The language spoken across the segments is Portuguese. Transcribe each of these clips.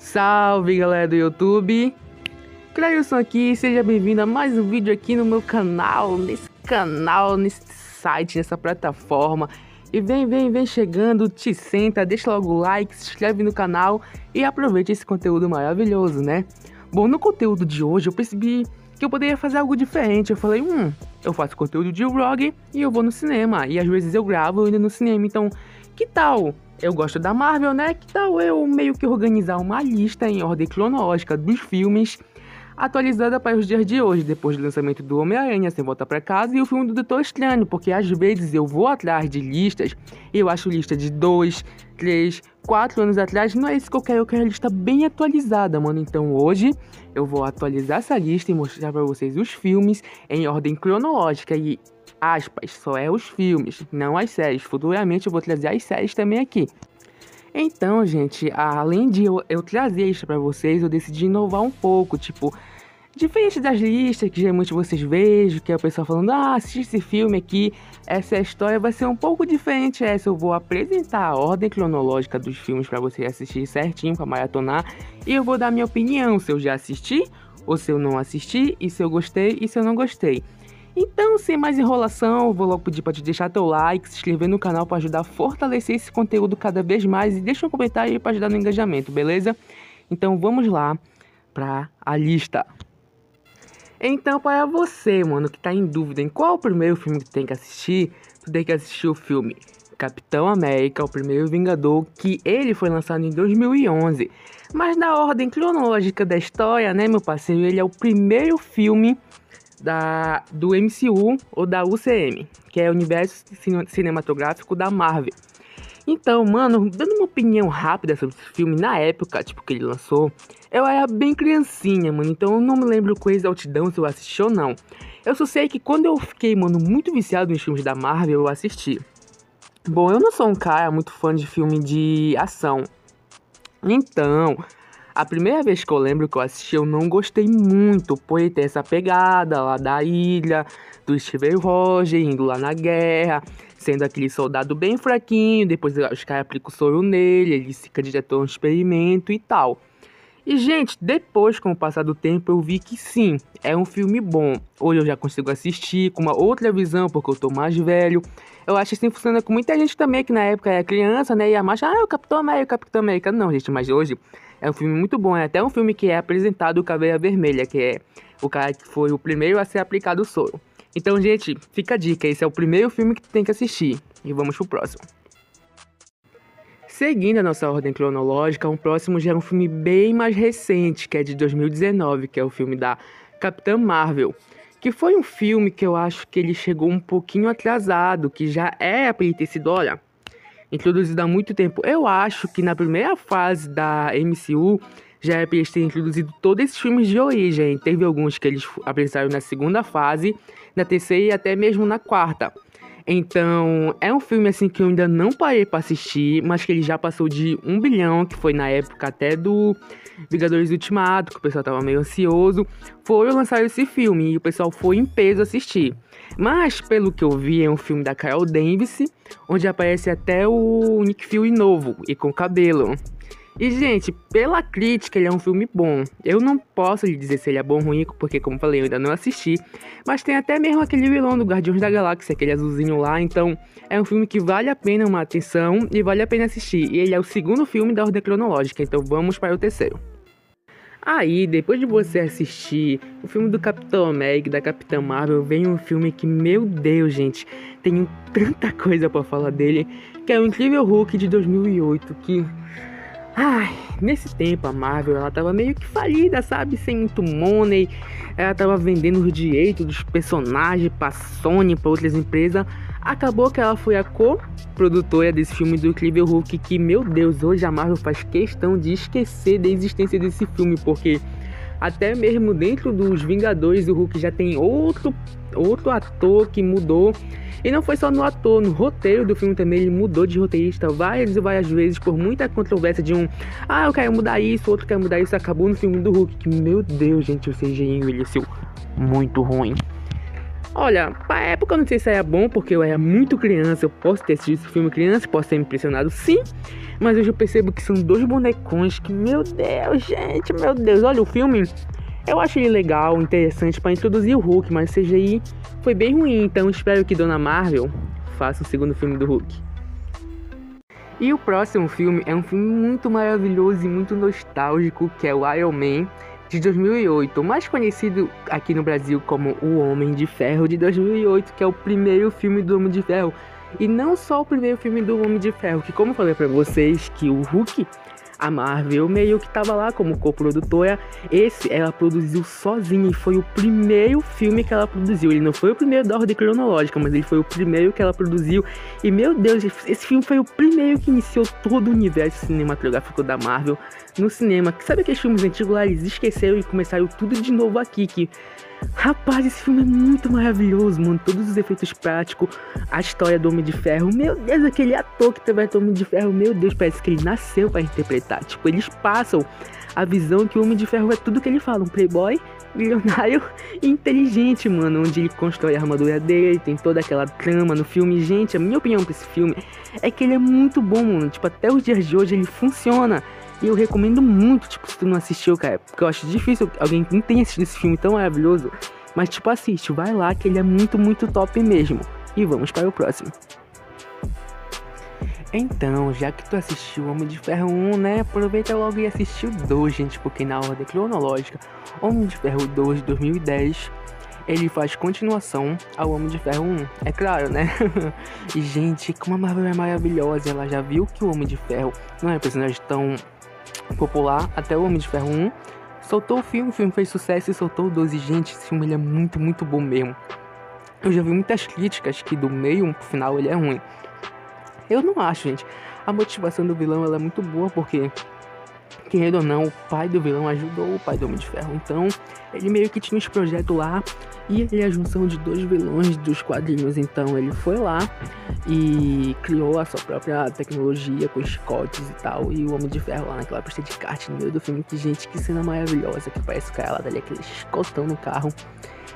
Salve galera do YouTube! Cleilson aqui, seja bem-vindo a mais um vídeo aqui no meu canal, nesse canal, nesse site, nessa plataforma. E vem, vem, vem chegando, te senta, deixa logo o like, se inscreve no canal e aproveite esse conteúdo maravilhoso, né? Bom, no conteúdo de hoje eu percebi que eu poderia fazer algo diferente. Eu falei, hum, eu faço conteúdo de vlog e eu vou no cinema. E às vezes eu gravo indo no cinema, então que tal eu gosto da Marvel, né? Que tal eu meio que organizar uma lista em ordem cronológica dos filmes atualizada para os dias de hoje, depois do lançamento do Homem-Aranha Sem Volta para Casa e o filme do Doutor Estranho, porque às vezes eu vou atrás de listas e eu acho lista de 2, 3, 4 anos atrás, não é isso que eu quero, eu quero a lista bem atualizada, mano. Então hoje eu vou atualizar essa lista e mostrar para vocês os filmes em ordem cronológica e aspas, só é os filmes, não as séries. Futuramente eu vou trazer as séries também aqui. Então, gente, além de eu, eu trazer isso para vocês, eu decidi inovar um pouco, tipo, diferente das listas que geralmente vocês vejam, que é o pessoal falando, ah, assiste esse filme aqui, essa história vai ser um pouco diferente essa. Eu vou apresentar a ordem cronológica dos filmes para vocês assistir certinho, para maratonar, e eu vou dar minha opinião se eu já assisti ou se eu não assisti, e se eu gostei e se eu não gostei. Então, sem mais enrolação, vou logo pedir para te deixar teu like, se inscrever no canal para ajudar a fortalecer esse conteúdo cada vez mais e deixa um comentário para ajudar no engajamento, beleza? Então vamos lá para a lista. Então, para você, mano, que tá em dúvida em qual o primeiro filme que tem que assistir, tu tem que assistir o filme Capitão América, o primeiro Vingador, que ele foi lançado em 2011. Mas na ordem cronológica da história, né, meu parceiro, ele é o primeiro filme da, do MCU ou da UCM, que é o universo cinematográfico da Marvel. Então, mano, dando uma opinião rápida sobre esse filme, na época, tipo, que ele lançou, eu era bem criancinha, mano, então eu não me lembro com exaltidão se eu assisti ou não. Eu só sei que quando eu fiquei, mano, muito viciado nos filmes da Marvel, eu assisti. Bom, eu não sou um cara muito fã de filme de ação. Então, a primeira vez que eu lembro que eu assisti, eu não gostei muito, por ter essa pegada lá da ilha, do Steve Rogers indo lá na guerra, sendo aquele soldado bem fraquinho, depois os caras aplicam o soro nele, ele se candidatou a um experimento e tal. E, gente, depois, com o passar do tempo, eu vi que sim, é um filme bom. Hoje eu já consigo assistir com uma outra visão, porque eu tô mais velho. Eu acho que assim funciona com muita gente também, que na época era criança, né? E a marcha, ah, o Capitão América, o Capitão América. Não, gente, mas hoje é um filme muito bom. É até um filme que é apresentado o Caveira Vermelha, que é o cara que foi o primeiro a ser aplicado o soro. Então, gente, fica a dica. Esse é o primeiro filme que tu tem que assistir. E vamos pro próximo. Seguindo a nossa ordem cronológica, um próximo já é um filme bem mais recente, que é de 2019, que é o filme da Capitã Marvel. Que foi um filme que eu acho que ele chegou um pouquinho atrasado, que já é pra ele ter sido, olha, introduzido há muito tempo. Eu acho que na primeira fase da MCU já é para eles terem introduzido todos esses filmes de origem. Teve alguns que eles apresentaram na segunda fase, na terceira e até mesmo na quarta. Então, é um filme assim que eu ainda não parei para assistir, mas que ele já passou de um bilhão, que foi na época até do Vingadores Ultimato, que o pessoal tava meio ansioso. Foram lançar esse filme e o pessoal foi em peso assistir. Mas, pelo que eu vi, é um filme da Carol Davis, onde aparece até o Nick Fury novo e com cabelo. E, gente, pela crítica, ele é um filme bom. Eu não posso lhe dizer se ele é bom ou ruim, porque, como falei, eu ainda não assisti. Mas tem até mesmo aquele vilão do Guardiões da Galáxia, aquele azulzinho lá. Então, é um filme que vale a pena uma atenção e vale a pena assistir. E ele é o segundo filme da ordem cronológica, então vamos para o terceiro. Aí, depois de você assistir o filme do Capitão América da Capitã Marvel, vem um filme que, meu Deus, gente, tenho tanta coisa para falar dele, que é o Incrível Hulk de 2008, que Ai, nesse tempo a Marvel ela tava meio que falida, sabe? Sem muito money. Ela tava vendendo os direitos dos personagens pra Sony, pra outras empresas. Acabou que ela foi a co-produtora desse filme do Incrível Hulk. Que, meu Deus, hoje a Marvel faz questão de esquecer da existência desse filme. Porque até mesmo dentro dos Vingadores, o Hulk já tem outro, outro ator que mudou e não foi só no ator, no roteiro do filme também ele mudou de roteirista várias e várias vezes por muita controvérsia de um, ah, eu quero mudar isso, outro quer mudar isso, acabou no filme do Hulk, que meu Deus, gente, o CGI envelheceu muito ruim. Olha, pra época eu não sei se era bom, porque eu era muito criança, eu posso ter assistido esse filme criança, posso ter me impressionado sim, mas hoje eu percebo que são dois bonecões que, meu Deus, gente, meu Deus, olha o filme. Eu acho ele legal, interessante para introduzir o Hulk, mas CGI foi bem ruim, então espero que Dona Marvel faça o segundo filme do Hulk. E o próximo filme é um filme muito maravilhoso e muito nostálgico, que é o Iron Man de 2008, mais conhecido aqui no Brasil como O Homem de Ferro de 2008, que é o primeiro filme do Homem de Ferro. E não só o primeiro filme do Homem de Ferro, que como eu falei para vocês, que o Hulk a Marvel meio que tava lá como co-produtora. Esse ela produziu sozinha e foi o primeiro filme que ela produziu. Ele não foi o primeiro da ordem cronológica, mas ele foi o primeiro que ela produziu. E meu Deus, esse filme foi o primeiro que iniciou todo o universo cinematográfico da Marvel no cinema. Sabe aqueles filmes antigos lá, eles esqueceram e começaram tudo de novo aqui, que Rapaz, esse filme é muito maravilhoso, mano. Todos os efeitos práticos, a história do Homem de Ferro. Meu Deus, aquele ator que interpreta o Homem de Ferro, meu Deus, parece que ele nasceu para interpretar. Tipo, eles passam a visão que o Homem de Ferro é tudo que ele fala, um playboy, milionário e inteligente, mano. Onde ele constrói a armadura dele, tem toda aquela trama no filme. Gente, a minha opinião pra esse filme é que ele é muito bom, mano. Tipo, até os dias de hoje ele funciona. E eu recomendo muito, tipo, se tu não assistiu, cara, porque eu acho difícil alguém que não tenha assistido esse filme tão maravilhoso. Mas, tipo, assiste, vai lá que ele é muito, muito top mesmo. E vamos para o próximo. Então, já que tu assistiu Homem de Ferro 1, né? Aproveita logo e assiste o 2, gente, porque na ordem cronológica, Homem de Ferro 2 de 2010, ele faz continuação ao Homem de Ferro 1. É claro, né? e, gente, como a Marvel é maravilhosa, ela já viu que o Homem de Ferro não é um personagem tão popular até o Homem de Ferro 1. Soltou o filme, o filme fez sucesso e soltou o 12. Gente, esse filme é muito, muito bom mesmo. Eu já vi muitas críticas que do meio pro final ele é ruim. Eu não acho, gente. A motivação do vilão ela é muito boa porque querendo ou não, o pai do vilão ajudou o pai do Homem de Ferro. Então, ele meio que tinha uns projetos lá e ele é a junção de dois vilões dos quadrinhos. Então, ele foi lá e criou a sua própria tecnologia com chicotes e tal. E o Homem de Ferro lá naquela pista de kart no meio do filme. Que, gente, que cena maravilhosa. Que parece o cara lá dali, aquele chicotão no carro.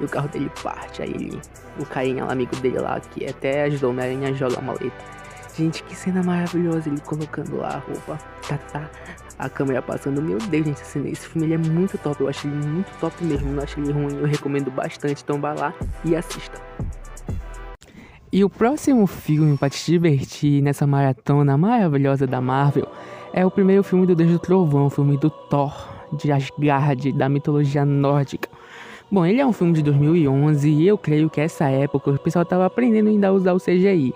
E o carro dele parte. Aí ele, o carinha lá, amigo dele lá, que até ajudou o Homem-Aranha a jogar a maleta. Gente, que cena maravilhosa ele colocando lá a roupa. Tá, tá a câmera passando. Meu Deus, gente, assim, esse filme ele é muito top. Eu acho ele muito top mesmo. Não acho ele ruim. Eu recomendo bastante. Então vá lá e assista. E o próximo filme para te divertir nessa maratona maravilhosa da Marvel é o primeiro filme do Deus do Trovão, o filme do Thor, de Asgard, da mitologia nórdica. Bom, ele é um filme de 2011 e eu creio que essa época o pessoal estava aprendendo ainda a usar o CGI.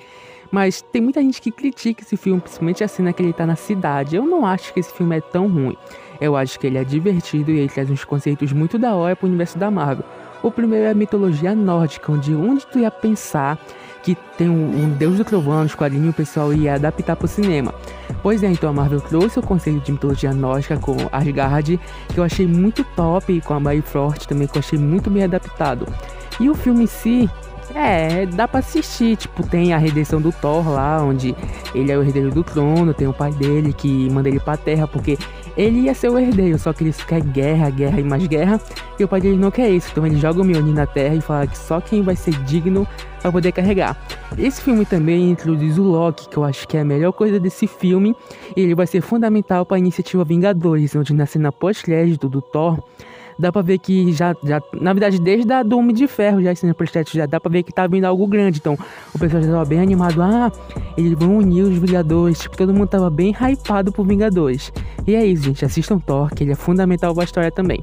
Mas tem muita gente que critica esse filme, principalmente a cena que ele tá na cidade. Eu não acho que esse filme é tão ruim. Eu acho que ele é divertido e ele traz uns conceitos muito da hora pro universo da Marvel. O primeiro é a mitologia nórdica, onde onde tu ia pensar que tem um, um deus do trovão nos quadrinhos o pessoal ia adaptar pro cinema. Pois é, então a Marvel trouxe o conceito de mitologia nórdica com Asgard, que eu achei muito top, e com a Bifrost também, que eu achei muito bem adaptado. E o filme em si, é, dá pra assistir. Tipo, tem a redenção do Thor lá, onde ele é o herdeiro do trono, tem o pai dele que manda ele pra terra, porque ele ia ser o herdeiro, só que ele quer guerra, guerra e mais guerra, e o pai dele não quer isso. Então ele joga o Mjolnir na terra e fala que só quem vai ser digno vai poder carregar. Esse filme também introduz o Loki, que eu acho que é a melhor coisa desse filme, e ele vai ser fundamental para a iniciativa Vingadores, onde na cena pós-crédito do Thor dá pra ver que já, já na verdade, desde a do Homem de Ferro, já esse projeto, já dá pra ver que tá vindo algo grande. Então, o pessoal já tava bem animado. Ah, eles vão unir os Vingadores. Tipo, todo mundo tava bem hypado por Vingadores. E é isso, gente. Assistam Thor, que ele é fundamental pra história também.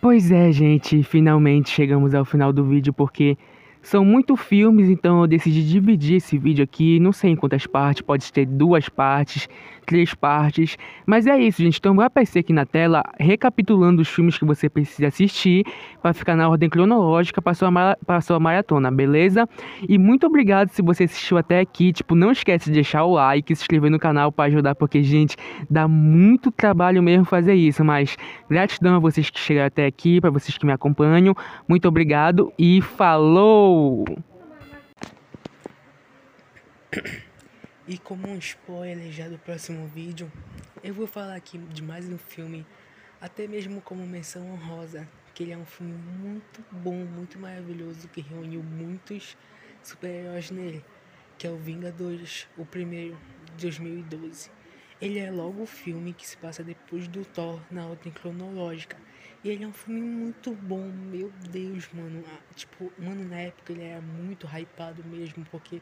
Pois é, gente, finalmente chegamos ao final do vídeo porque são muitos filmes, então eu decidi dividir esse vídeo aqui, não sei em quantas partes, pode ter duas partes, três partes, mas é isso, gente. Então vai aparecer aqui na tela, recapitulando os filmes que você precisa assistir, para ficar na ordem cronológica para sua, para sua maratona, beleza? E muito obrigado se você assistiu até aqui, tipo, não esquece de deixar o like, se inscrever no canal para ajudar, porque, gente, dá muito trabalho mesmo fazer isso, mas gratidão a vocês que chegaram até aqui, para vocês que me acompanham, muito obrigado e falou! E como um spoiler já do próximo vídeo, eu vou falar aqui de mais um filme, até mesmo como menção honrosa, porque ele é um filme muito bom, muito maravilhoso, que reuniu muitos super-heróis nele, que é o Vingadores, o primeiro, de 2012. Ele é logo o filme que se passa depois do Thor na ordem cronológica. E ele é um filme muito bom, meu Deus, mano. Ah, tipo, mano, na época ele era muito hypado mesmo, porque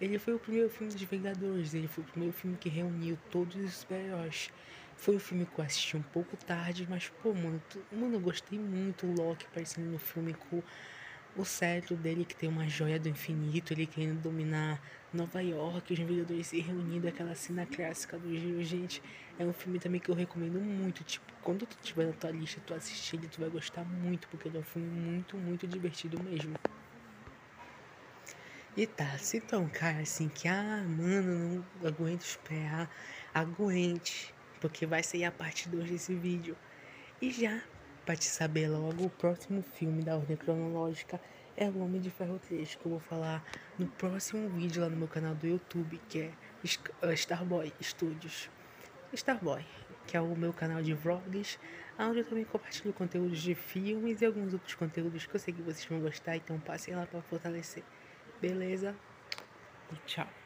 ele foi o primeiro filme dos Vingadores, ele foi o primeiro filme que reuniu todos os super-heróis. Foi um filme que eu assisti um pouco tarde, mas, pô, mano, mano, eu gostei muito o Loki aparecendo no filme com o cetro dele que tem uma joia do infinito, ele querendo dominar Nova York, os Vingadores se reunindo, aquela cena clássica do Giro, gente, é um filme também que eu recomendo muito, tipo, quando tu tiver na tua lista, tu assistir ele, tu vai gostar muito, porque ele é um filme muito, muito divertido mesmo. E tá, se então, cara, assim, que, ah, mano, não aguento esperar, aguente, porque vai sair a parte 2 desse vídeo. E já para te saber logo, o próximo filme da ordem cronológica é O Homem de Ferro 3, que eu vou falar no próximo vídeo lá no meu canal do YouTube, que é uh, Starboy Studios. Starboy, que é o meu canal de vlogs, onde eu também compartilho conteúdos de filmes e alguns outros conteúdos que eu sei que vocês vão gostar, então passem lá para fortalecer. Beleza? E tchau.